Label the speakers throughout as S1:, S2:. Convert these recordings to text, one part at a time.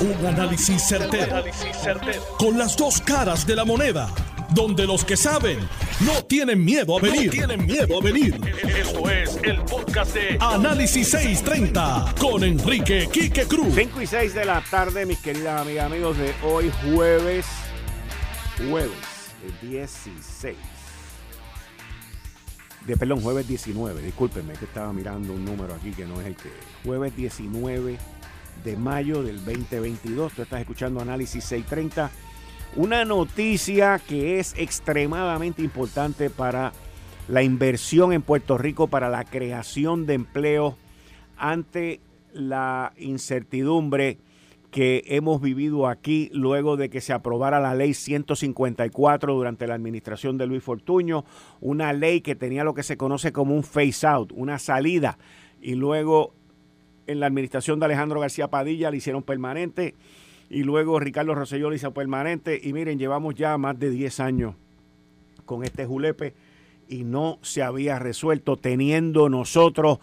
S1: Un análisis certero, Con las dos caras de la moneda. Donde los que saben no tienen miedo a venir. tienen miedo a venir. Esto es el podcast de Análisis 630 con Enrique Quique Cruz.
S2: 5 y 6 de la tarde, mis queridas amigas, amigos, de hoy jueves. Jueves 16. De, perdón, jueves 19. Discúlpenme que estaba mirando un número aquí que no es el que. Jueves 19 de mayo del 2022. Tú estás escuchando Análisis 630. Una noticia que es extremadamente importante para la inversión en Puerto Rico, para la creación de empleo ante la incertidumbre que hemos vivido aquí luego de que se aprobara la ley 154 durante la administración de Luis Fortuño, una ley que tenía lo que se conoce como un face out, una salida, y luego en la administración de Alejandro García Padilla le hicieron permanente y luego Ricardo Rosselló le hizo permanente y miren, llevamos ya más de 10 años con este julepe y no se había resuelto teniendo nosotros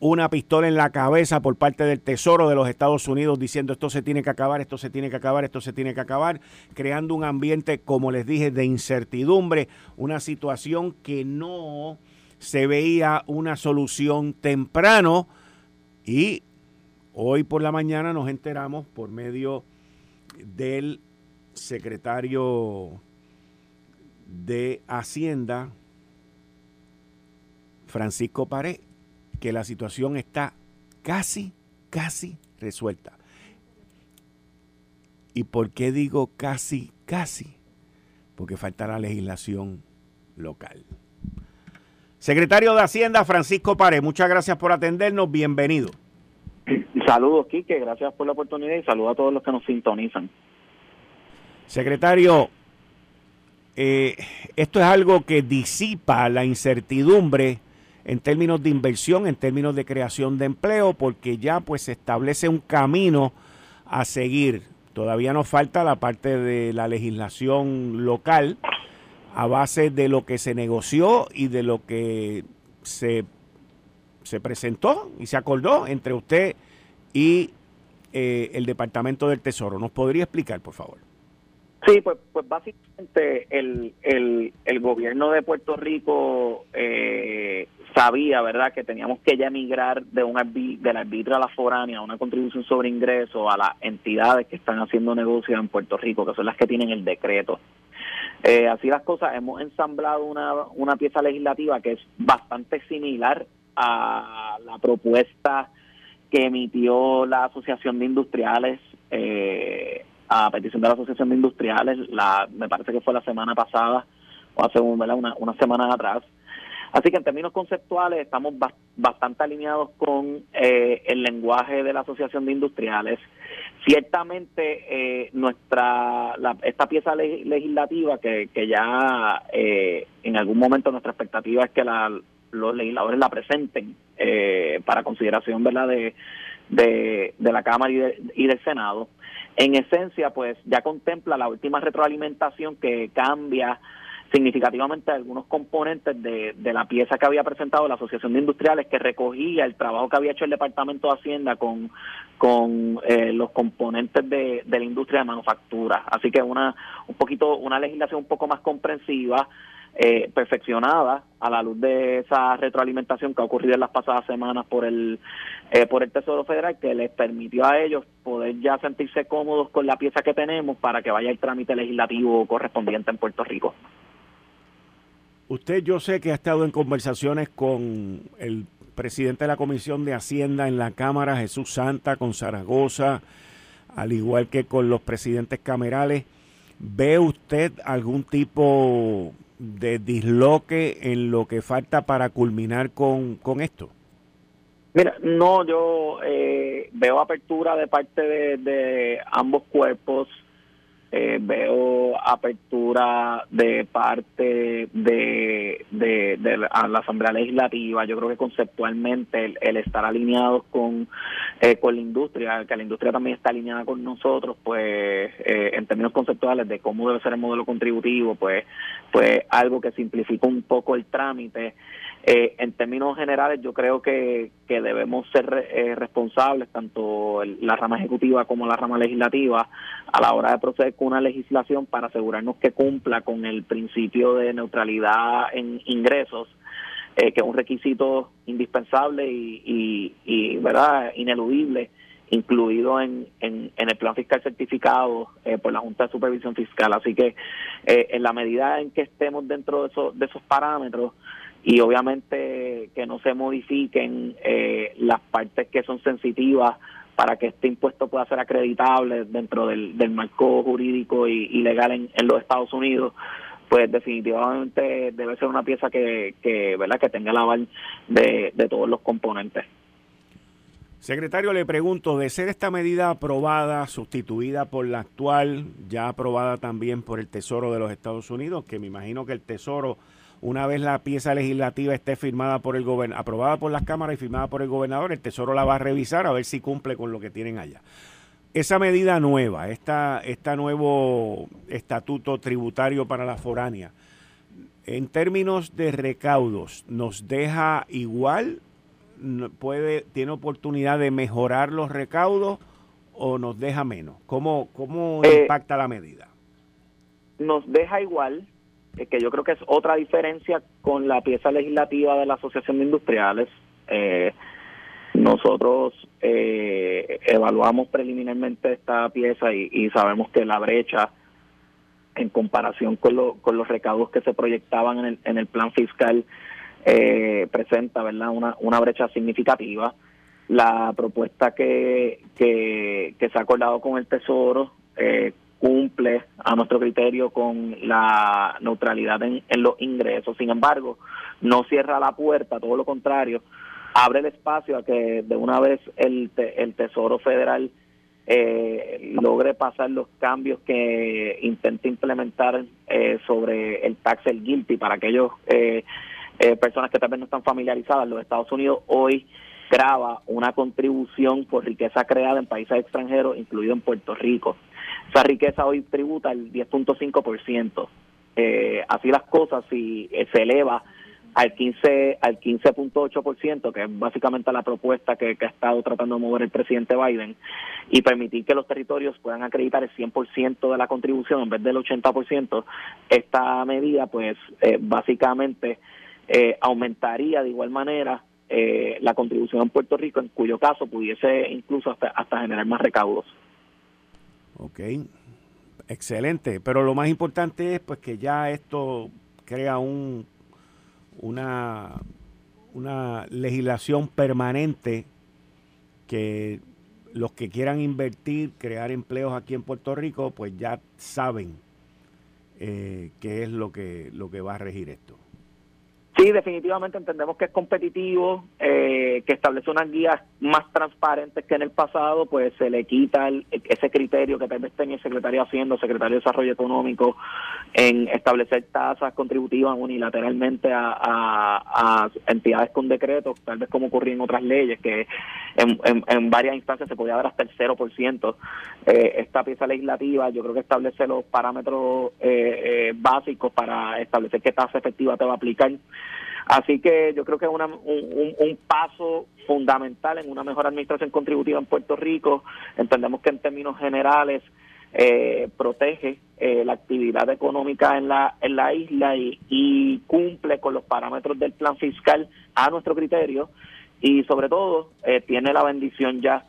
S2: una pistola en la cabeza por parte del Tesoro de los Estados Unidos diciendo esto se tiene que acabar, esto se tiene que acabar, esto se tiene que acabar, creando un ambiente, como les dije, de incertidumbre, una situación que no se veía una solución temprano y hoy por la mañana nos enteramos por medio del secretario de Hacienda, Francisco Paré, que la situación está casi, casi resuelta. ¿Y por qué digo casi, casi? Porque falta la legislación local. Secretario de Hacienda, Francisco Párez, muchas gracias por atendernos. Bienvenido.
S3: Saludos, Quique. Gracias por la oportunidad y saludos a todos los que nos sintonizan.
S2: Secretario, eh, esto es algo que disipa la incertidumbre en términos de inversión, en términos de creación de empleo, porque ya pues se establece un camino a seguir. Todavía nos falta la parte de la legislación local, a base de lo que se negoció y de lo que se, se presentó y se acordó entre usted y eh, el Departamento del Tesoro. ¿Nos podría explicar, por favor?
S3: Sí, pues, pues básicamente el, el, gobierno de Puerto Rico eh, sabía, ¿verdad?, que teníamos que ya emigrar de un del arbitrio a la foránea, a una contribución sobre ingresos a las entidades que están haciendo negocios en Puerto Rico, que son las que tienen el decreto. Eh, así las cosas, hemos ensamblado una, una pieza legislativa que es bastante similar a la propuesta que emitió la Asociación de Industriales eh, a petición de la Asociación de Industriales, la, me parece que fue la semana pasada o hace una, una semana atrás. Así que en términos conceptuales estamos bastante alineados con eh, el lenguaje de la Asociación de Industriales. Ciertamente, eh, nuestra esta pieza legislativa que, que ya eh, en algún momento nuestra expectativa es que los legisladores la presenten eh, para consideración verdad de, de, la Cámara y, y del Senado. En esencia, pues ya contempla la última retroalimentación que cambia significativamente algunos componentes de, de, la pieza que había presentado la Asociación de Industriales que recogía el trabajo que había hecho el Departamento de Hacienda con, con eh, los componentes de, de, la industria de manufactura. Así que una un poquito una legislación un poco más comprensiva, eh, perfeccionada a la luz de esa retroalimentación que ha ocurrido en las pasadas semanas por el eh, por el Tesoro Federal que les permitió a ellos poder ya sentirse cómodos con la pieza que tenemos para que vaya el trámite legislativo correspondiente en Puerto Rico.
S2: Usted yo sé que ha estado en conversaciones con el presidente de la Comisión de Hacienda en la Cámara, Jesús Santa, con Zaragoza, al igual que con los presidentes camerales. ¿Ve usted algún tipo de disloque en lo que falta para culminar con, esto?
S3: Mira, no, yo eh, veo apertura de parte de ambos cuerpos eh, veo apertura de parte de, de, la, Asamblea Legislativa. Yo creo que conceptualmente el, estar alineados con, eh, con la industria, que la industria también está alineada con nosotros, pues eh, en términos conceptuales de cómo debe ser el modelo contributivo, pues, pues algo que simplifica un poco el trámite. Eh, en términos generales, yo creo que, que debemos ser eh, responsables, tanto la rama ejecutiva como la rama legislativa, a la hora de proceder una legislación para asegurarnos que cumpla con el principio de neutralidad en ingresos, eh, que es un requisito indispensable y, verdad ineludible incluido en, en, el plan fiscal certificado por la Junta de Supervisión Fiscal. Así que en la medida en que estemos dentro de, esos de esos parámetros, y obviamente que no se modifiquen eh, las partes que son sensitivas para que este impuesto pueda ser acreditable dentro del, marco jurídico y, legal en, los Estados Unidos pues definitivamente debe ser una pieza que, que verdad que tenga el aval de, de todos los componentes.
S2: Secretario, le pregunto, de ser esta medida aprobada, sustituida por la actual, ya aprobada también por el Tesoro de los Estados Unidos, que me imagino que el Tesoro una vez la pieza legislativa esté firmada por el gobernador, aprobada por las cámaras y firmada por el gobernador, el Tesoro la va a revisar a ver si cumple con lo que tienen allá. Esa medida nueva, esta, este nuevo estatuto tributario para la foránea, en términos de recaudos, ¿nos deja igual? puede ¿Tiene oportunidad de mejorar los recaudos o nos deja menos? ¿Cómo, cómo eh, impacta la medida?
S3: Nos deja igual, que yo creo que es otra diferencia con la pieza legislativa de la Asociación de Industriales. Eh, nosotros eh, evaluamos preliminarmente esta pieza y, sabemos que la brecha en comparación con, con los recaudos que se proyectaban en el, en el plan fiscal eh, presenta verdad una, una brecha significativa la propuesta que, que, que se ha acordado con el Tesoro eh, cumple a nuestro criterio con la neutralidad en, los ingresos. Sin embargo, no cierra la puerta, todo lo contrario, abre el espacio a que de una vez el, el Tesoro Federal eh, logre pasar los cambios que intenta implementar eh, sobre el tax el guilty para aquellos eh, eh, personas que tal vez no están familiarizadas. Los Estados Unidos hoy graba una contribución por riqueza creada en países extranjeros, incluido en Puerto Rico. Esa riqueza hoy tributa el 10.5%. Eh, así las cosas, si eh, se eleva al 15 al 15.8%, que es básicamente la propuesta que, ha estado tratando de mover el presidente Biden, y permitir que los territorios puedan acreditar el 100% de la contribución en vez del 80%, esta medida pues eh, básicamente eh, aumentaría de igual manera eh, la contribución en Puerto Rico, en cuyo caso pudiese incluso hasta, hasta generar más recaudos.
S2: Ok, excelente. Pero lo más importante es pues que ya esto crea un una, una legislación permanente que los que quieran invertir, crear empleos aquí en Puerto Rico, pues ya saben eh, qué es lo que, lo que va a regir esto.
S3: Sí, definitivamente entendemos que es competitivo, eh, que establece unas guías más transparentes que en el pasado, pues se le quita ese criterio que tal vez tenía el secretario Haciendo, secretario de Desarrollo Económico, en establecer tasas contributivas unilateralmente a, entidades con decretos, tal vez como ocurría en otras leyes, que en, varias instancias se podía dar hasta el 0%. Eh, esta pieza legislativa yo creo que establece los parámetros eh, eh, básicos para establecer qué tasa efectiva te va a aplicar. Así que yo creo que es un, paso fundamental en una mejor administración contributiva en Puerto Rico. Entendemos que en términos generales eh, protege eh, la actividad económica en la, en la isla y, cumple con los parámetros del plan fiscal a nuestro criterio y sobre todo eh, tiene la bendición ya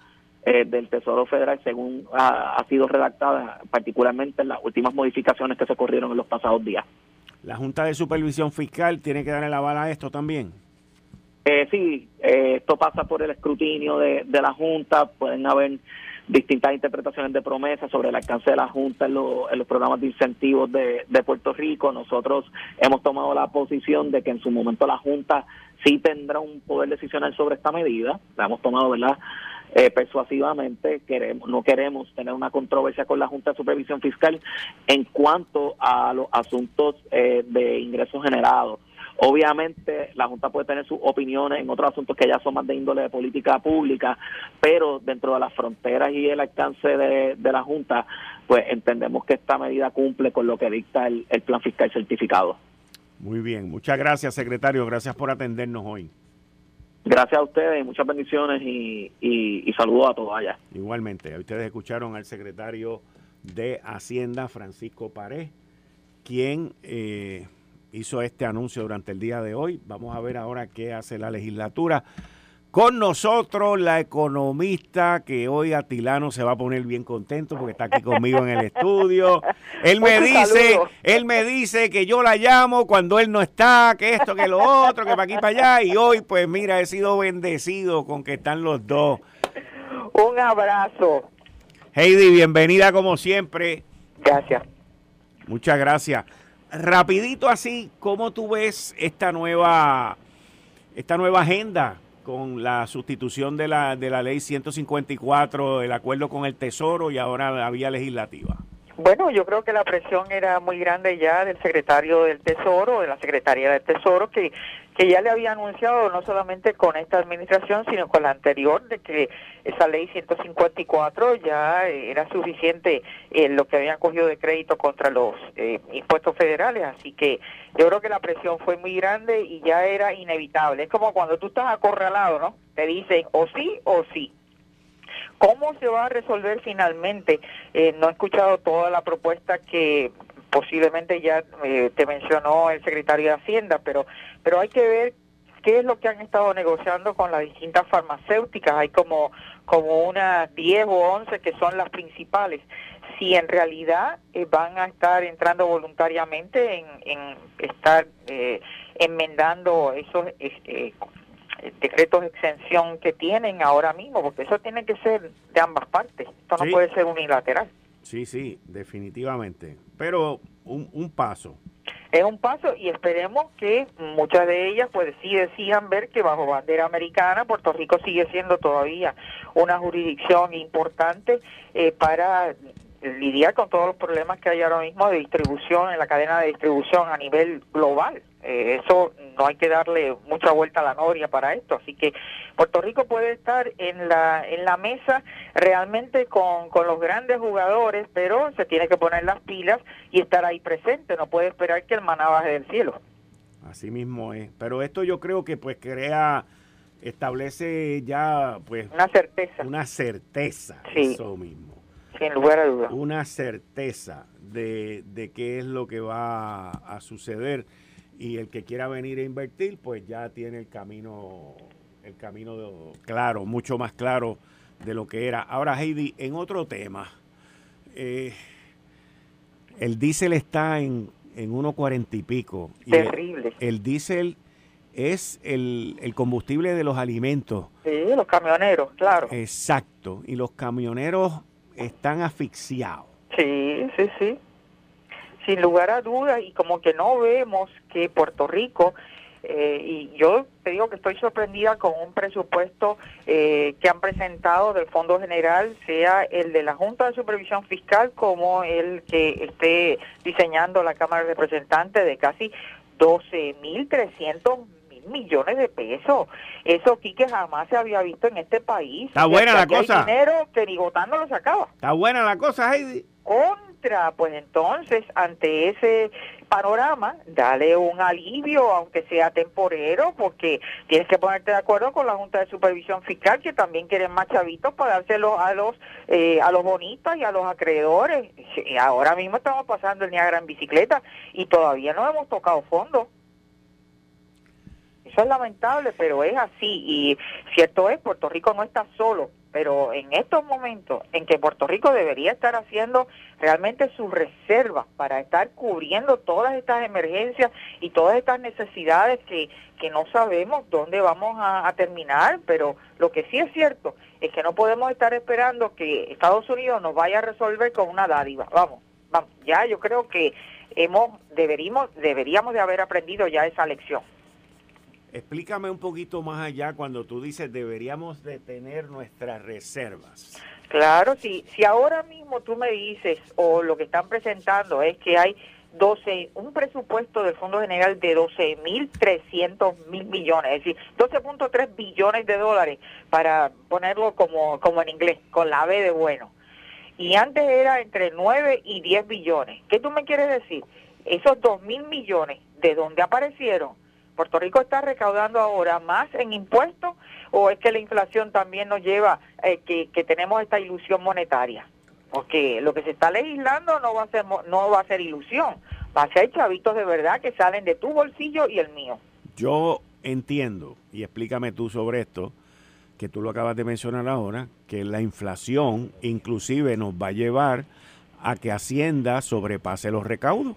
S3: del Tesoro Federal según ha, sido redactada particularmente en las últimas modificaciones que se ocurrieron en los pasados días.
S2: ¿La Junta de Supervisión Fiscal tiene que darle la bala a esto también?
S3: Eh, sí, esto pasa por el escrutinio de, de la Junta, pueden haber distintas interpretaciones de promesas sobre el alcance de la Junta en, los programas de incentivos de, Puerto Rico. Nosotros hemos tomado la posición de que en su momento la Junta sí tendrá un poder decisional sobre esta medida. La hemos tomado, ¿verdad? Eh, persuasivamente, queremos, no queremos tener una controversia con la Junta de Supervisión Fiscal en cuanto a los asuntos eh, de ingresos generados. Obviamente la Junta puede tener sus opiniones en otros asuntos que ya son más de índole de política pública, pero dentro de las fronteras y el alcance de, la Junta, pues entendemos que esta medida cumple con lo que dicta el, plan fiscal certificado.
S2: Muy bien, muchas gracias secretario, gracias por atendernos hoy.
S3: Gracias a ustedes muchas bendiciones y, y, saludos a todos allá.
S2: Igualmente, ustedes escucharon al secretario de Hacienda, Francisco Pared, quien eh, hizo este anuncio durante el día de hoy. Vamos a ver ahora qué hace la legislatura. Con nosotros la economista que hoy Atilano se va a poner bien contento porque está aquí conmigo en el estudio. Él me dice, él me dice que yo la llamo cuando él no está, que esto, que lo otro, que para aquí para allá y hoy pues mira, he sido bendecido con que están los dos.
S4: Un abrazo.
S2: Heidi, bienvenida como siempre.
S4: Gracias.
S2: Muchas gracias rapidito así, ¿cómo tú ves esta nueva, esta nueva agenda con la sustitución de la, de la ley 154, el acuerdo con el Tesoro y ahora la vía legislativa?
S4: Bueno, yo creo que la presión era muy grande ya del secretario del Tesoro, de la Secretaría del Tesoro, que, que ya le había anunciado no solamente con esta administración, sino con la anterior, de que esa ley 154 ya era suficiente en lo que habían cogido de crédito contra los eh, impuestos federales. Así que yo creo que la presión fue muy grande y ya era inevitable. Es como cuando tú estás acorralado, ¿no? Te dicen o sí o sí. ¿Cómo se va a resolver finalmente? Eh, no he escuchado toda la propuesta que posiblemente ya eh, te mencionó el secretario de Hacienda, pero, pero hay que ver qué es lo que han estado negociando con las distintas farmacéuticas. Hay como, como unas 10 o 11 que son las principales. Si en realidad eh, van a estar entrando voluntariamente en, en estar enmendando esos eh, decretos de exención que tienen ahora mismo, porque eso tiene que ser de ambas partes, esto no puede ser unilateral.
S2: Sí, sí, definitivamente, pero un, un paso.
S4: Es un paso y esperemos que muchas de ellas pues sí decidan ver que bajo bandera americana Puerto Rico sigue siendo todavía una jurisdicción importante eh, para lidiar con todos los problemas que hay ahora mismo de distribución en la cadena de distribución a nivel global. Eh, eso no hay que darle mucha vuelta a la noria para esto, así que Puerto Rico puede estar en la en la mesa realmente con, con los grandes jugadores, pero se tiene que poner las pilas y estar ahí presente, no puede esperar que el maná baje del cielo.
S2: Así mismo es, pero esto yo creo que pues crea establece ya pues
S4: una certeza.
S2: Una certeza, eso mismo.
S4: Sin lugar a dudas.
S2: Una certeza de, de qué es lo que va a suceder y el que quiera venir a invertir pues ya tiene el camino el camino claro mucho más claro de lo que era. Ahora Heidi en otro tema eh, el diésel está en en 1.40 y pico
S4: terrible.
S2: el, diésel es el, el, combustible de los alimentos.
S4: Sí los camioneros claro.
S2: Exacto y los camioneros están asfixiados.
S4: Sí sí sí sin lugar a dudas, y como que no vemos que Puerto Rico, eh, y yo te digo que estoy sorprendida con un presupuesto eh, que han presentado del Fondo General, sea el de la Junta de Supervisión Fiscal como el que esté diseñando la Cámara de Representantes de casi 12.300 mil millones de pesos. Eso, que jamás se había visto en este país.
S2: Está buena la cosa.
S4: dinero que ni votando lo sacaba.
S2: Está buena la cosa, Heidi
S4: pues entonces ante ese panorama, dale un alivio, aunque sea temporero, porque tienes que ponerte de acuerdo con la Junta de Supervisión Fiscal, que también quieren más chavitos para dárselo a los eh, a los bonitos y a los acreedores. ahora mismo estamos pasando el Niagara en bicicleta y todavía no hemos tocado fondo. Eso es lamentable, pero es así. Y cierto es, Puerto Rico no está solo pero en estos momentos en que Puerto Rico debería estar haciendo realmente sus reservas para estar cubriendo todas estas emergencias y todas estas necesidades que, que no sabemos dónde vamos a, terminar, pero lo que sí es cierto es que no podemos estar esperando que Estados Unidos nos vaya a resolver con una dádiva. Vamos, vamos, ya yo creo que hemos deberíamos deberíamos de haber aprendido ya esa lección.
S2: Explícame un poquito más allá cuando tú dices deberíamos de tener nuestras reservas.
S4: Claro, si, si ahora mismo tú me dices, o lo que están presentando es que hay 12, un presupuesto del Fondo General de 12.300 mil millones, es decir, 12.3 billones de dólares, para ponerlo como, como en inglés, con la B de bueno. Y antes era entre 9 y 10 billones. ¿Qué tú me quieres decir? Esos 2 mil millones, ¿de dónde aparecieron? ¿Puerto Rico está recaudando ahora más en impuestos o es que la inflación también nos lleva eh, que, que tenemos esta ilusión monetaria? porque lo que se está legislando no va a ser no va a ser ilusión, va a ser chavitos de verdad que salen de tu bolsillo y el mío.
S2: Yo entiendo, y explícame tú sobre esto, que tú lo acabas de mencionar ahora, que la inflación inclusive nos va a llevar a que Hacienda sobrepase los recaudos.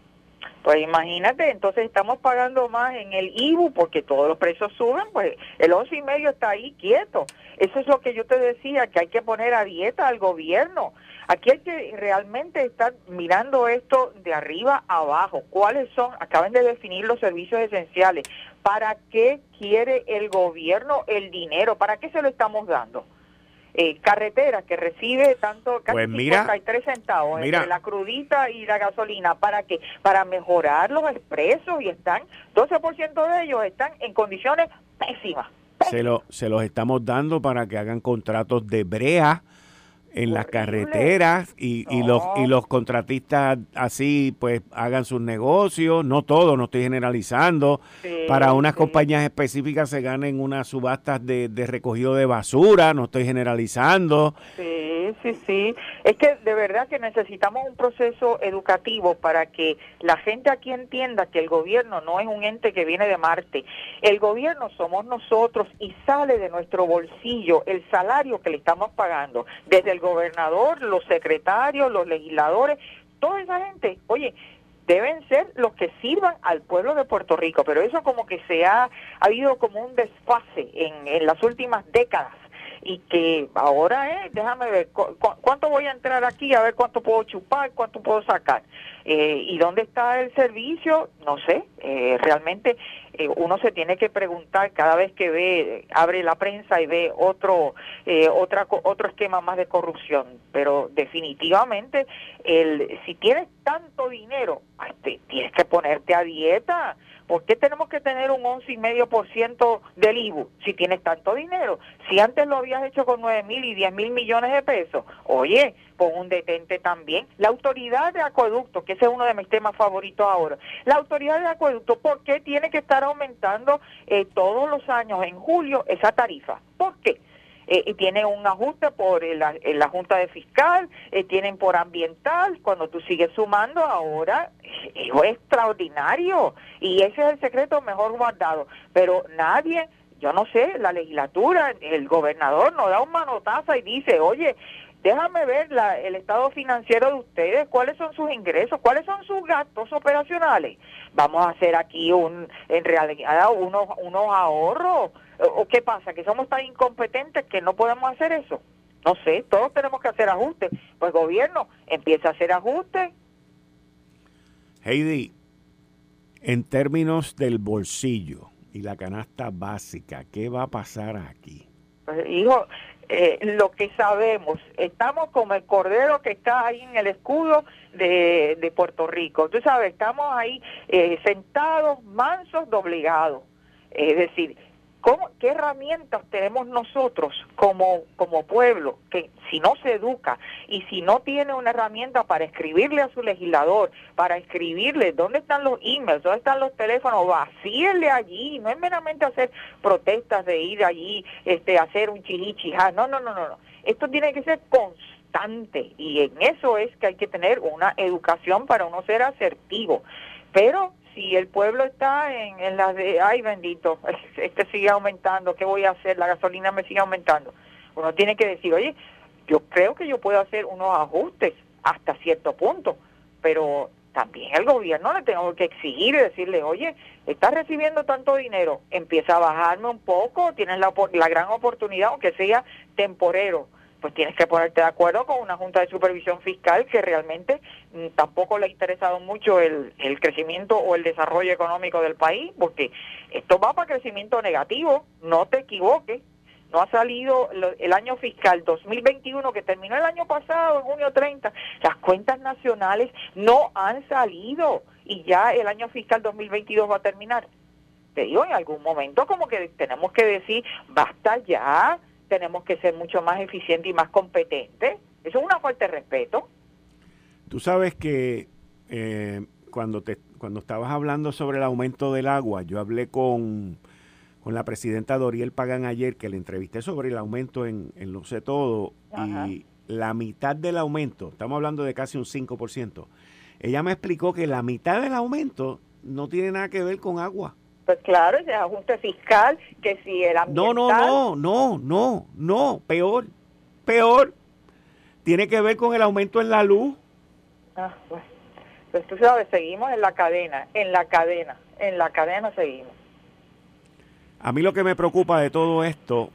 S4: Pues imagínate, entonces estamos pagando más en el IBU porque todos los precios suben, pues el once y medio está ahí quieto. Eso es lo que yo te decía, que hay que poner a dieta al gobierno. Aquí hay que realmente estar mirando esto de arriba a abajo. ¿Cuáles son? Acaban de definir los servicios esenciales. ¿Para qué quiere el gobierno el dinero? ¿Para qué se lo estamos dando? Eh, carretera que recibe tanto casi
S2: pues mira,
S4: 53 centavos entre la crudita y la gasolina para que para mejorar los expresos y están 12% de ellos están en condiciones pésimas.
S2: Se, lo, se los estamos dando para que hagan contratos de brea en las carreteras y, y, los y los contratistas así pues hagan sus negocios, no todo, no estoy generalizando, para unas compañías específicas se ganen unas subastas de, de recogido de basura, no estoy generalizando.
S4: Sí Sí, sí, Es que de verdad que necesitamos un proceso educativo para que la gente aquí entienda que el gobierno no es un ente que viene de Marte. El gobierno somos nosotros y sale de nuestro bolsillo el salario que le estamos pagando. Desde el gobernador, los secretarios, los legisladores, toda esa gente. Oye, deben ser los que sirvan al pueblo de Puerto Rico, pero eso como que se ha, ha habido como un desfase en las últimas décadas y que ahora es, déjame ver, ¿cuánto voy a entrar aquí? A ver cuánto puedo chupar, cuánto puedo sacar. Eh, ¿Y dónde está el servicio? No sé, eh, realmente eh, uno se tiene que preguntar cada vez que ve, abre la prensa y ve otro, otra, otro esquema más de corrupción, pero definitivamente el, si tienes tanto dinero, tienes que ponerte a dieta ¿Por qué tenemos que tener un once y medio por ciento del IBU si tienes tanto dinero? Si antes lo habías hecho con nueve mil y diez mil millones de pesos, oye, pon un detente también. La autoridad de acueducto, que ese es uno de mis temas favoritos ahora, la autoridad de acueducto, ¿por qué tiene que estar aumentando eh, todos los años en julio esa tarifa? ¿Por qué? Eh, y tiene un ajuste por la, la Junta de Fiscal, eh, tienen por ambiental, cuando tú sigues sumando ahora, es extraordinario y ese es el secreto mejor guardado, pero nadie yo no sé, la legislatura, el gobernador nos da un manotazo y dice, oye, déjame ver la, el estado financiero de ustedes, cuáles son sus ingresos, cuáles son sus gastos operacionales. Vamos a hacer aquí un, en realidad unos, unos ahorros ¿O qué pasa? ¿Que somos tan incompetentes que no podemos hacer eso? No sé, todos tenemos que hacer ajustes. Pues gobierno, empieza a hacer ajustes.
S2: Heidi, en términos del bolsillo y la canasta básica, ¿qué va a pasar aquí?
S4: Pues, hijo, eh, lo que sabemos, estamos como el cordero que está ahí en el escudo de, de Puerto Rico. Tú sabes, estamos ahí eh, sentados, mansos, doblegados. Es decir, ¿Qué herramientas tenemos nosotros como, como pueblo que si no se educa y si no tiene una herramienta para escribirle a su legislador, para escribirle dónde están los emails, dónde están los teléfonos, vacíele allí, no es meramente hacer protestas de ir allí, este, hacer un chirichijá, no, no, no, no, no. Esto tiene que ser constante y en eso es que hay que tener una educación para uno ser asertivo. Pero si el pueblo está en, en las de, ay bendito, este sigue aumentando, ¿qué voy a hacer? La gasolina me sigue aumentando. Uno tiene que decir, oye, yo creo que yo puedo hacer unos ajustes hasta cierto punto, pero también el gobierno le tengo que exigir y decirle, oye, estás recibiendo tanto dinero, empieza a bajarme un poco, tienes la, la gran oportunidad, aunque sea temporero, pues tienes que ponerte de acuerdo con una Junta de Supervisión Fiscal que realmente mm, tampoco le ha interesado mucho el, el crecimiento o el desarrollo económico del país, porque esto va para crecimiento negativo, no te equivoques. No ha salido el año fiscal 2021 que terminó el año pasado, en junio 30. Las cuentas nacionales no han salido y ya el año fiscal 2022 va a terminar. Te digo, en algún momento como que tenemos que decir, basta ya, tenemos que ser mucho más eficientes y más competentes. Eso es una falta de respeto.
S2: Tú sabes que eh, cuando, te, cuando estabas hablando sobre el aumento del agua, yo hablé con, con la presidenta Doriel Pagan ayer, que le entrevisté sobre el aumento en, en Lo sé todo, y la mitad del aumento, estamos hablando de casi un 5%, ella me explicó que la mitad del aumento no tiene nada que ver con agua.
S4: Pues claro, ese ajuste fiscal, que si el
S2: ambiental... No, no, no, no, no, no, peor, peor. Tiene que ver con el aumento en la luz.
S4: Ah, pues, pues tú sabes, seguimos en la cadena, en la cadena, en la cadena seguimos.
S2: A mí lo que me preocupa de todo esto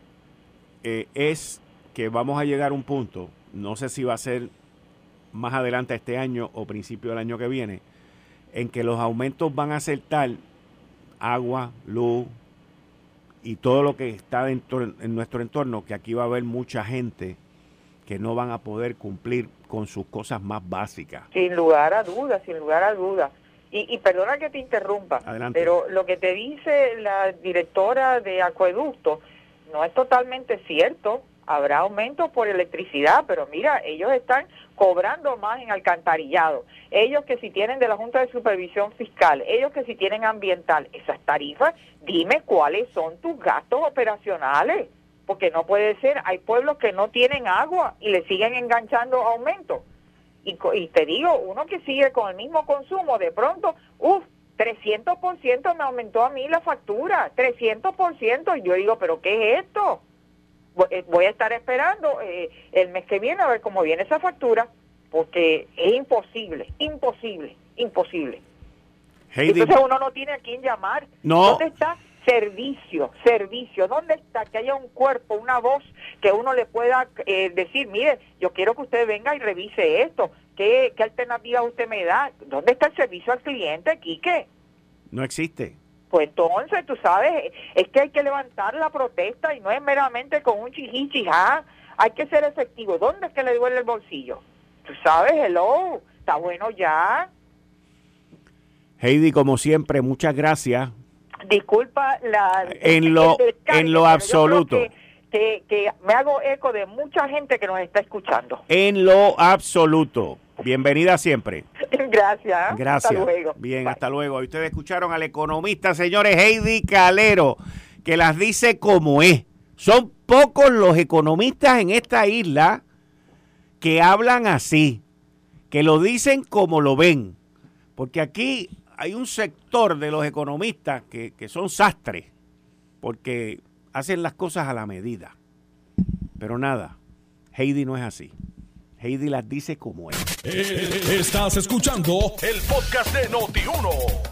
S2: eh, es que vamos a llegar a un punto, no sé si va a ser más adelante este año o principio del año que viene, en que los aumentos van a ser tal agua, luz y todo lo que está dentro, en nuestro entorno, que aquí va a haber mucha gente que no van a poder cumplir con sus cosas más básicas.
S4: Sin lugar a dudas, sin lugar a dudas. Y, y, perdona que te interrumpa, pero lo que te dice la directora de Acueducto no es totalmente cierto habrá aumento por electricidad, pero mira, ellos están cobrando más en alcantarillado. Ellos que si tienen de la Junta de Supervisión Fiscal, ellos que si tienen ambiental, esas tarifas, dime cuáles son tus gastos operacionales, porque no puede ser, hay pueblos que no tienen agua y le siguen enganchando aumentos. Y, y te digo, uno que sigue con el mismo consumo, de pronto, uff, 300% me aumentó a mí la factura, 300%, y yo digo, pero ¿qué es esto? Eh, voy a estar esperando eh, el mes que viene a ver cómo viene esa factura, porque es imposible, imposible, imposible. Entonces uno no tiene a quién llamar. ¿Dónde está servicio, servicio? ¿Dónde está que haya un cuerpo, una voz que uno le pueda eh, decir, mire, yo quiero que usted venga y revise esto? ¿Qué, ¿Qué alternativa usted me da? ¿Dónde está el servicio al cliente, Quique?
S2: No existe.
S4: Pues entonces, tú sabes, es que hay que levantar la protesta y no es meramente con un chichichijá, hay que ser efectivo. ¿Dónde es que le duele el bolsillo? Tú sabes, hello, está bueno ya.
S2: Heidi, como siempre, muchas gracias.
S4: Disculpa la...
S2: En lo, en lo absoluto.
S4: Que, que me hago eco de mucha gente que nos está escuchando.
S2: En lo absoluto. Bienvenida siempre.
S4: Gracias.
S2: Gracias. Hasta luego. Bien, hasta luego. Ustedes escucharon al economista, señores, Heidi Calero, que las dice como es. Son pocos los economistas en esta isla que hablan así, que lo dicen como lo ven. Porque aquí hay un sector de los economistas que, que son sastres, porque hacen las cosas a la medida. Pero nada, Heidi no es así. Heidi las dice como es.
S1: Eh, estás escuchando el podcast de Noti1.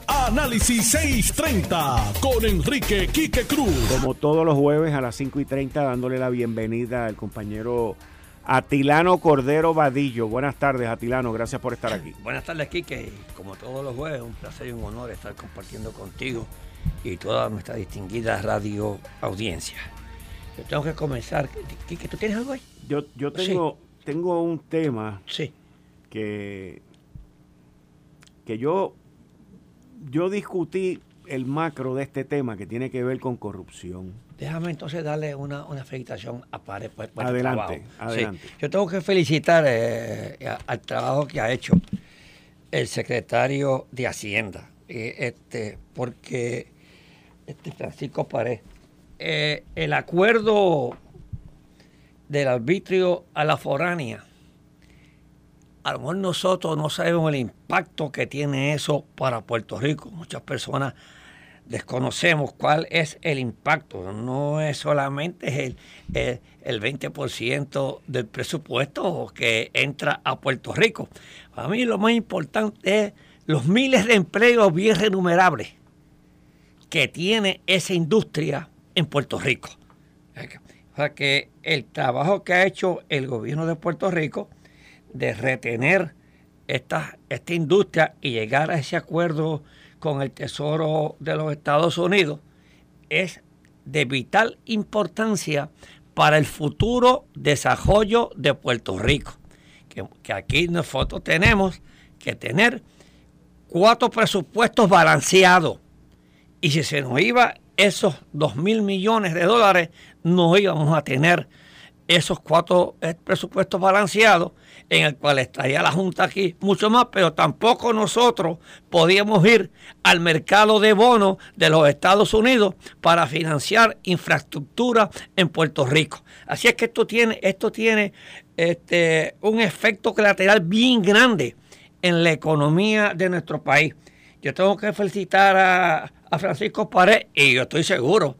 S1: Análisis 630 con Enrique Quique Cruz.
S2: Como todos los jueves a las 5 y 30, dándole la bienvenida al compañero Atilano Cordero Vadillo. Buenas tardes, Atilano. Gracias por estar aquí.
S5: Buenas tardes, Quique. Como todos los jueves, un placer y un honor estar compartiendo contigo y toda nuestra distinguida radio audiencia. Yo tengo que comenzar. Quique, ¿tú tienes algo ahí?
S2: Yo, yo tengo tengo un tema sí. que, que yo, yo discutí el macro de este tema que tiene que ver con corrupción.
S5: Déjame entonces darle una, una felicitación a Pare por,
S2: adelante, adelante.
S5: Yo tengo que felicitar eh, al trabajo que ha hecho el secretario de Hacienda, eh, este, porque este Francisco Pared, eh, el acuerdo del arbitrio a la foránea, a lo mejor nosotros no sabemos el impacto que tiene eso para Puerto Rico. Muchas personas desconocemos cuál es el impacto. No es solamente el, el, 20% del presupuesto que entra a Puerto Rico. Para mí lo más importante es los miles de empleos bien remunerables que tiene esa industria en Puerto Rico. O sea que el trabajo que ha hecho el gobierno de Puerto Rico de retener esta, esta industria y llegar a ese acuerdo con el Tesoro de los Estados Unidos es de vital importancia para el futuro desarrollo de Puerto Rico. Que, que, aquí nosotros tenemos que tener cuatro presupuestos balanceados. Y si se nos iba esos dos mil millones de dólares, no íbamos a tener esos cuatro eh, presupuestos balanceados en el cual estaría la Junta aquí mucho más, pero tampoco nosotros podíamos ir al mercado de bonos de los Estados Unidos para financiar infraestructura en Puerto Rico. Así es que esto tiene, esto tiene este, un efecto colateral bien grande en la economía de nuestro país. Yo tengo que felicitar a, a Francisco Pared y yo estoy seguro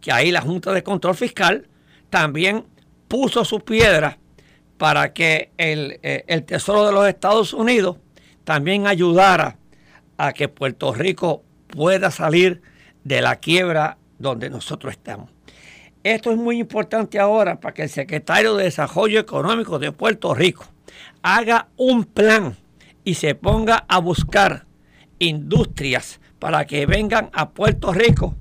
S5: que ahí la Junta de Control Fiscal también puso su piedra para que el, eh, el, Tesoro de los Estados Unidos también ayudara a que Puerto Rico pueda salir de la quiebra donde nosotros estamos. Esto es muy importante ahora para que el secretario de Desarrollo Económico de Puerto Rico haga un plan y se ponga a buscar industrias para que vengan a Puerto Rico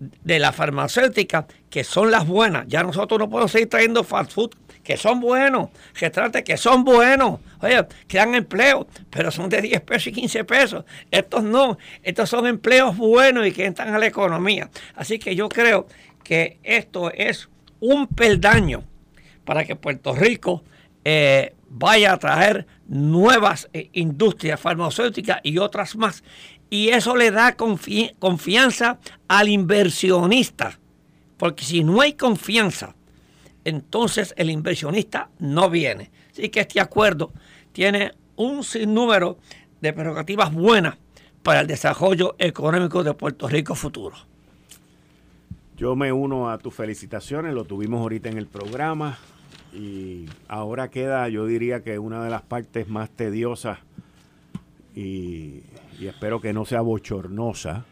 S5: de la farmacéutica, que son las buenas. Ya nosotros no podemos seguir trayendo fast food, que son buenos, que trate que son buenos. Oye, que dan empleo, pero son de 10 pesos y 15 pesos. Estos no, estos son empleos buenos y que entran a la economía. Así que yo creo que esto es un peldaño para que Puerto Rico eh, vaya a traer nuevas eh, industrias farmacéuticas y otras más y eso le da confianza al inversionista. Porque si no hay confianza, entonces el inversionista no viene. Así que este acuerdo tiene un sinnúmero de prerrogativas buenas para el desarrollo económico de Puerto Rico futuro.
S2: Yo me uno a tus felicitaciones, lo tuvimos ahorita en el programa y ahora queda, yo diría que una de las partes más tediosas y y espero que no sea bochornosa,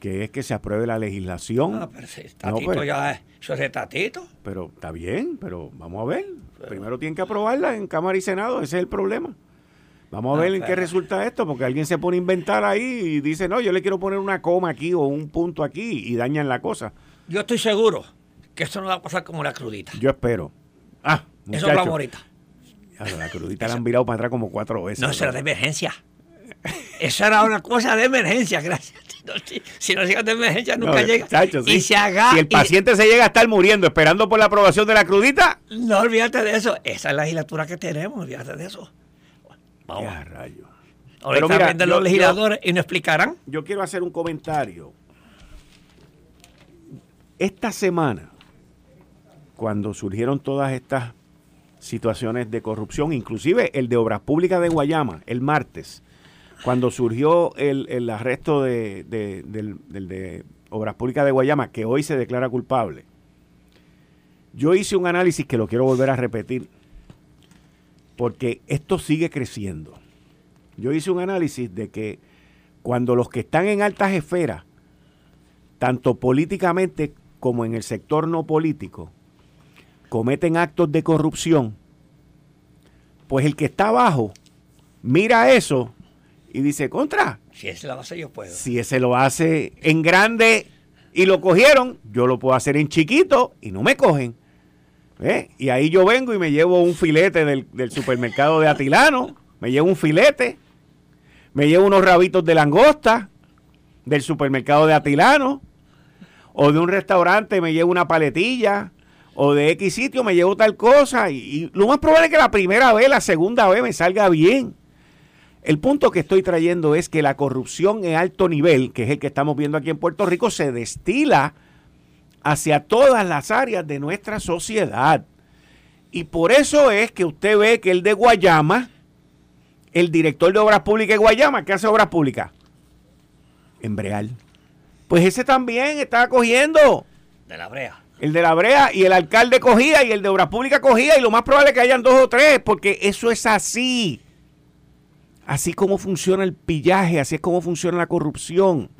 S2: que es que se apruebe la legislación.
S5: Ah, pero si tatito pues, ya es, eso es de tatito.
S2: Pero está bien, pero vamos a ver. Primero tienen que aprobarla en Cámara y Senado, ese es el problema. Vamos a ver en qué resulta esto, porque alguien se pone a inventar ahí y dice, no, yo le quiero poner una coma aquí o un punto aquí y dañan la cosa.
S5: Yo estoy seguro que eso no va a pasar como la crudita.
S2: Yo espero. Ah,
S5: Eso es la morita.
S2: la crudita la han virado para atrás como cuatro veces.
S5: No, será de emergencia. Esa era una cosa de emergencia, gracias. Si no, llega de emergencia, nunca llega.
S2: y se haga, si el paciente se llega a estar muriendo esperando por la aprobación de la crudita.
S5: No olvídate de eso. Esa es la legislatura que tenemos, olvídate de eso.
S2: Vamos. a rayo.
S5: Ahora mira, los legisladores y nos explicarán.
S2: Yo quiero hacer un comentario. Esta semana, cuando surgieron todas estas situaciones de corrupción, inclusive el de Obras Públicas de Guayama, el martes, cuando surgió el, arresto de, del, de Obras Públicas de Guayama, que hoy se declara culpable, yo hice un análisis que lo quiero volver a repetir, porque esto sigue creciendo. Yo hice un análisis de que cuando los que están en altas esferas, tanto políticamente como en el sector no político, cometen actos de corrupción, pues el que está abajo mira eso y dice, contra.
S5: Si ese lo hace, yo puedo.
S2: Si ese lo hace en grande y lo cogieron, yo lo puedo hacer en chiquito y no me cogen. Y ahí yo vengo y me llevo un filete del, supermercado de Atilano, me llevo un filete, me llevo unos rabitos de langosta del supermercado de Atilano, o de un restaurante me llevo una paletilla, o de X sitio me llevo tal cosa, y, y lo más probable es que la primera vez, la segunda vez me salga bien. El punto que estoy trayendo es que la corrupción en alto nivel, que es el que estamos viendo aquí en Puerto Rico, se destila hacia todas las áreas de nuestra sociedad. Y por eso es que usted ve que el de Guayama, el director de Obras Públicas de Guayama, ¿qué hace Obras Públicas? Embreal. Pues ese también está cogiendo.
S5: De la brea.
S2: El de la brea y el alcalde cogía y el de Obras Públicas cogía y lo más probable es que hayan dos o tres, porque eso es así. Así como funciona el pillaje, así es como funciona la corrupción.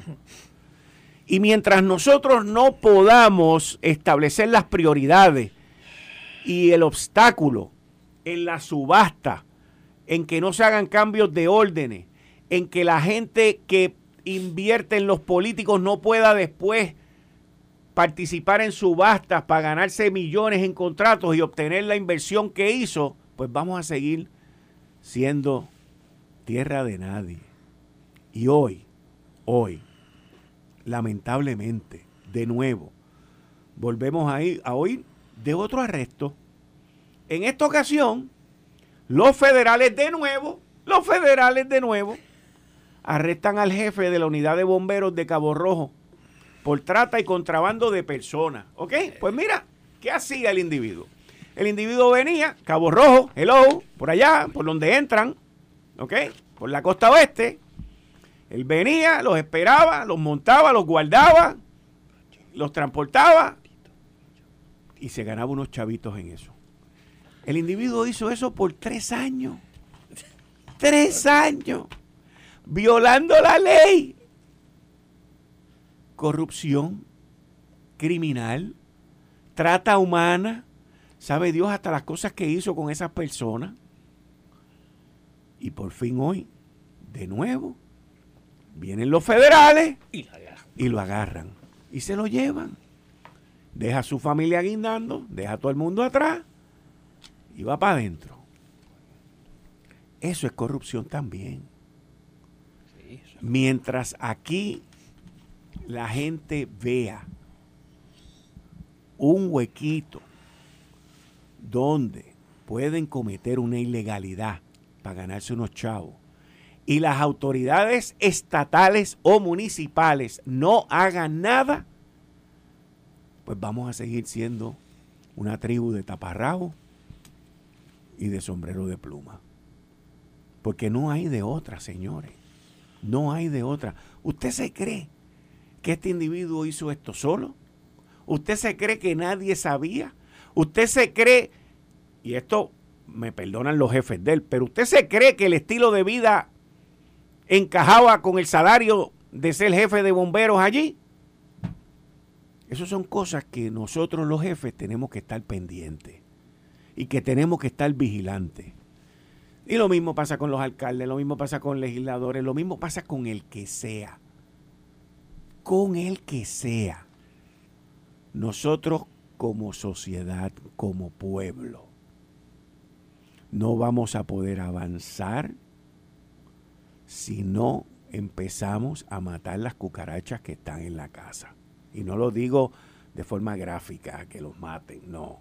S2: Y mientras nosotros no podamos establecer las prioridades y el obstáculo en la subasta, en que no se hagan cambios de órdenes, en que la gente que invierte en los políticos no pueda después participar en subastas para ganarse millones en contratos y obtener la inversión que hizo, pues vamos a seguir siendo tierra de nadie. Y hoy, hoy, lamentablemente, de nuevo, volvemos a, ir, a oír de otro arresto. En esta ocasión, los federales de nuevo, los federales de nuevo, arrestan al jefe de la unidad de bomberos de Cabo Rojo por trata y contrabando de personas. ¿Ok? Pues mira, ¿qué hacía el individuo? El individuo venía, Cabo Rojo, hello, por allá, por donde entran, ¿ok? Por la costa oeste, él venía, los esperaba, los montaba, los guardaba, los transportaba y se ganaba unos chavitos en eso. El individuo hizo eso por tres años. Tres años. Violando la ley. Corrupción, criminal, trata humana. Sabe Dios hasta las cosas que hizo con esas personas. Y por fin hoy, de nuevo, Vienen los federales y, lo agarran. Y se lo llevan. Deja a su familia guindando, deja a todo el mundo atrás y va para adentro. Eso es corrupción también. Mientras aquí la gente vea un huequito donde pueden cometer una ilegalidad para ganarse unos chavos y las autoridades estatales o municipales no hagan nada, pues vamos a seguir siendo una tribu de taparrabo y de sombrero de pluma. Porque no hay de otra, señores. No hay de otra. ¿Usted se cree que este individuo hizo esto solo? ¿Usted se cree que nadie sabía? ¿Usted se cree, y esto me perdonan los jefes de él, pero usted se cree que el estilo de vida encajaba con el salario de ser jefe de bomberos allí. Esas son cosas que nosotros los jefes tenemos que estar pendientes y que tenemos que estar vigilantes. Y lo mismo pasa con los alcaldes, lo mismo pasa con legisladores, lo mismo pasa con el que sea. Con el que sea. Nosotros como sociedad, como pueblo, no vamos a poder avanzar si no empezamos a matar las cucarachas que están en la casa. Y no lo digo de forma gráfica, que los maten, no.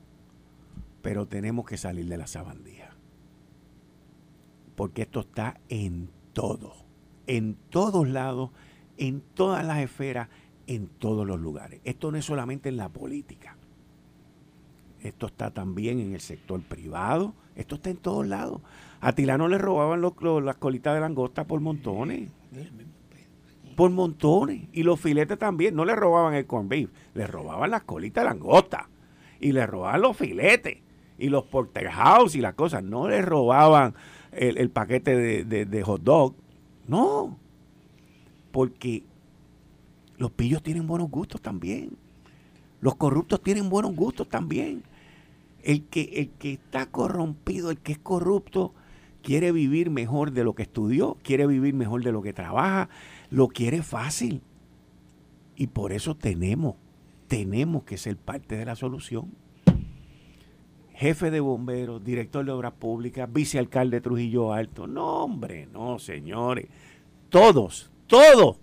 S2: Pero tenemos que salir de la sabandía. Porque esto está en todo, en todos lados, en todas las esferas, en todos los lugares. Esto no es solamente en la política. Esto está también en el sector privado. Esto está en todos lados. A Tilano le robaban las colitas de langosta por montones. Por montones. Y los filetes también. No le robaban el corn beef, le robaban las colitas de langosta. Y le robaban los filetes. Y los porterhouse y las cosas. No le robaban el, paquete de, de hot dog. No. Porque los pillos tienen buenos gustos también. Los corruptos tienen buenos gustos también. El que, el que está corrompido, el que es corrupto, quiere vivir mejor de lo que estudió, quiere vivir mejor de lo que trabaja, lo quiere fácil. Y por eso tenemos, tenemos que ser parte de la solución. Jefe de bomberos, director de obras públicas, vicealcalde de Trujillo Alto. No, hombre, no, señores. Todos, todos,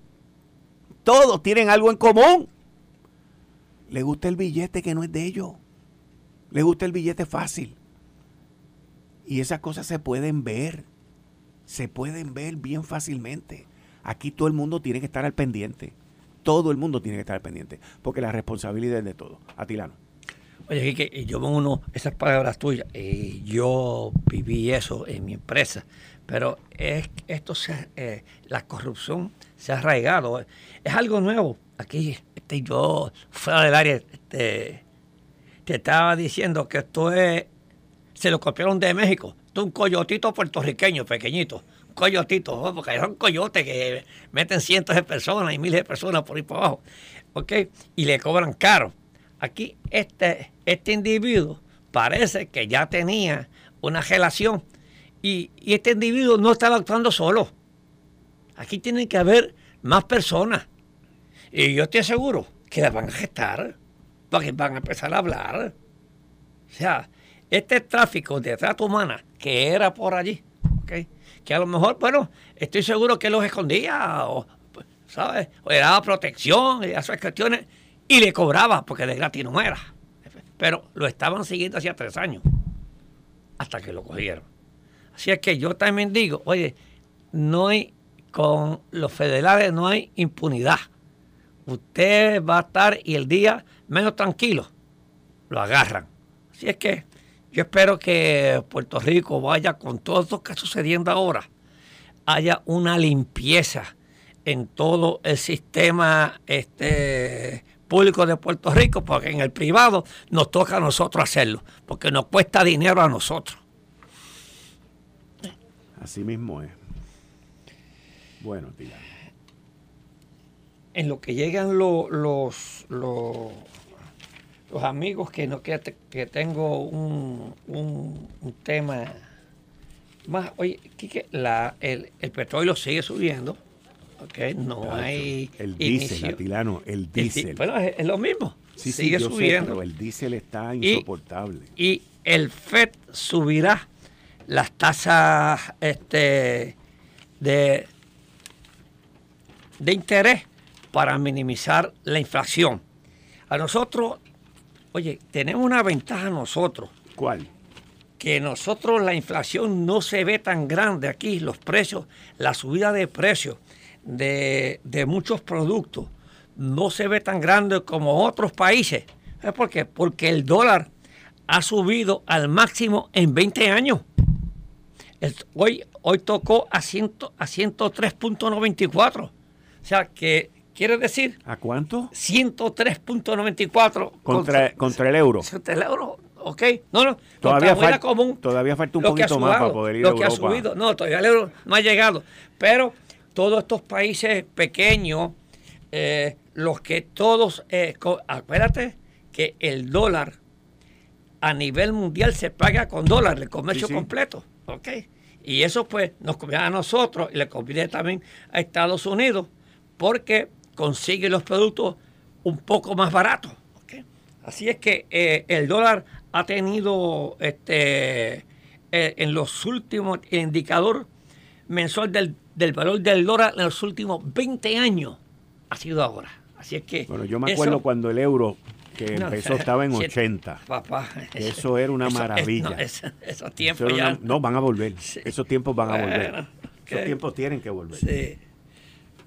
S2: todos tienen algo en común. Le gusta el billete que no es de ellos. Le gusta el billete fácil. Y esas cosas se pueden ver, se pueden ver bien fácilmente. Aquí todo el mundo tiene que estar al pendiente. Todo el mundo tiene que estar al pendiente, porque la responsabilidad es de todo. Atilano.
S5: Oye, que yo me uno esas palabras tuyas. y yo viví eso en mi empresa, pero es esto se, eh, la corrupción se ha arraigado. Es algo nuevo. Aquí este, yo fuera del área este, te estaba diciendo que esto es se lo copiaron de México. un coyotito puertorriqueño, pequeñito. Un coyotito, ¿no? porque son coyotes que meten cientos de personas y miles de personas por ahí por abajo. ¿Ok? Y le cobran caro. Aquí este, este individuo parece que ya tenía una relación y, y este individuo no estaba actuando solo. Aquí tienen que haber más personas. Y yo estoy seguro que las van a gestar, porque van a empezar a hablar. O sea, este tráfico de trata humana que era por allí, ¿okay? que a lo mejor, bueno, estoy seguro que los escondía, o, ¿sabes? O le daba protección y esas cuestiones, y le cobraba, porque de gratis no era. Pero lo estaban siguiendo hacía tres años, hasta que lo cogieron. Así es que yo también digo, oye, no hay, con los federales no hay impunidad. Usted va a estar y el día menos tranquilo, lo agarran. Así es que yo espero que Puerto Rico vaya con todo lo que está sucediendo ahora, haya una limpieza en todo el sistema este, público de Puerto Rico, porque en el privado nos toca a nosotros hacerlo, porque nos cuesta dinero a nosotros.
S2: Así mismo es. Bueno, tía.
S5: En lo que llegan los, los, los, amigos que no que, que tengo un, un, tema más, oye, la, el, el petróleo sigue subiendo. Okay, no hay.
S2: El diésel, Atilano, el diésel.
S5: bueno, es, lo mismo. sigue subiendo. pero
S2: el diésel está insoportable.
S5: Y, el FED subirá las tasas este, de, de interés para minimizar la inflación. A nosotros, oye, tenemos una ventaja nosotros.
S2: ¿Cuál?
S5: Que nosotros la inflación no se ve tan grande aquí, los precios, la subida de precios de, muchos productos no se ve tan grande como otros países. ¿Sabes por qué? Porque el dólar ha subido al máximo en 20 años. hoy, hoy tocó a, a 103.94. O sea que quiere decir...
S2: ¿A cuánto?
S5: 103.94.
S2: Contra, contra, el euro.
S5: Contra el euro, ok. No, no.
S2: Todavía, falta, común, todavía falta un poquito más para poder ir
S5: lo que ha subido. No, todavía el euro no ha llegado. Pero todos estos países pequeños, eh, los que todos, eh, acuérdate que el dólar a nivel mundial se paga con dólar, el comercio completo, ¿ok? Y eso pues nos conviene a nosotros y le conviene también a Estados Unidos porque consigue los productos un poco más baratos. Así es que eh, el dólar ha tenido este, en los últimos, el indicador mensual del del valor del dólar en los últimos 20 años ha sido ahora. Así es que.
S2: Bueno, yo me acuerdo cuando el euro que empezó estaba en 80. Papá. Eso era una maravilla.
S5: esos tiempos ya.
S2: no, van a volver. Esos tiempos van a volver. Esos tiempos tienen que volver. Sí.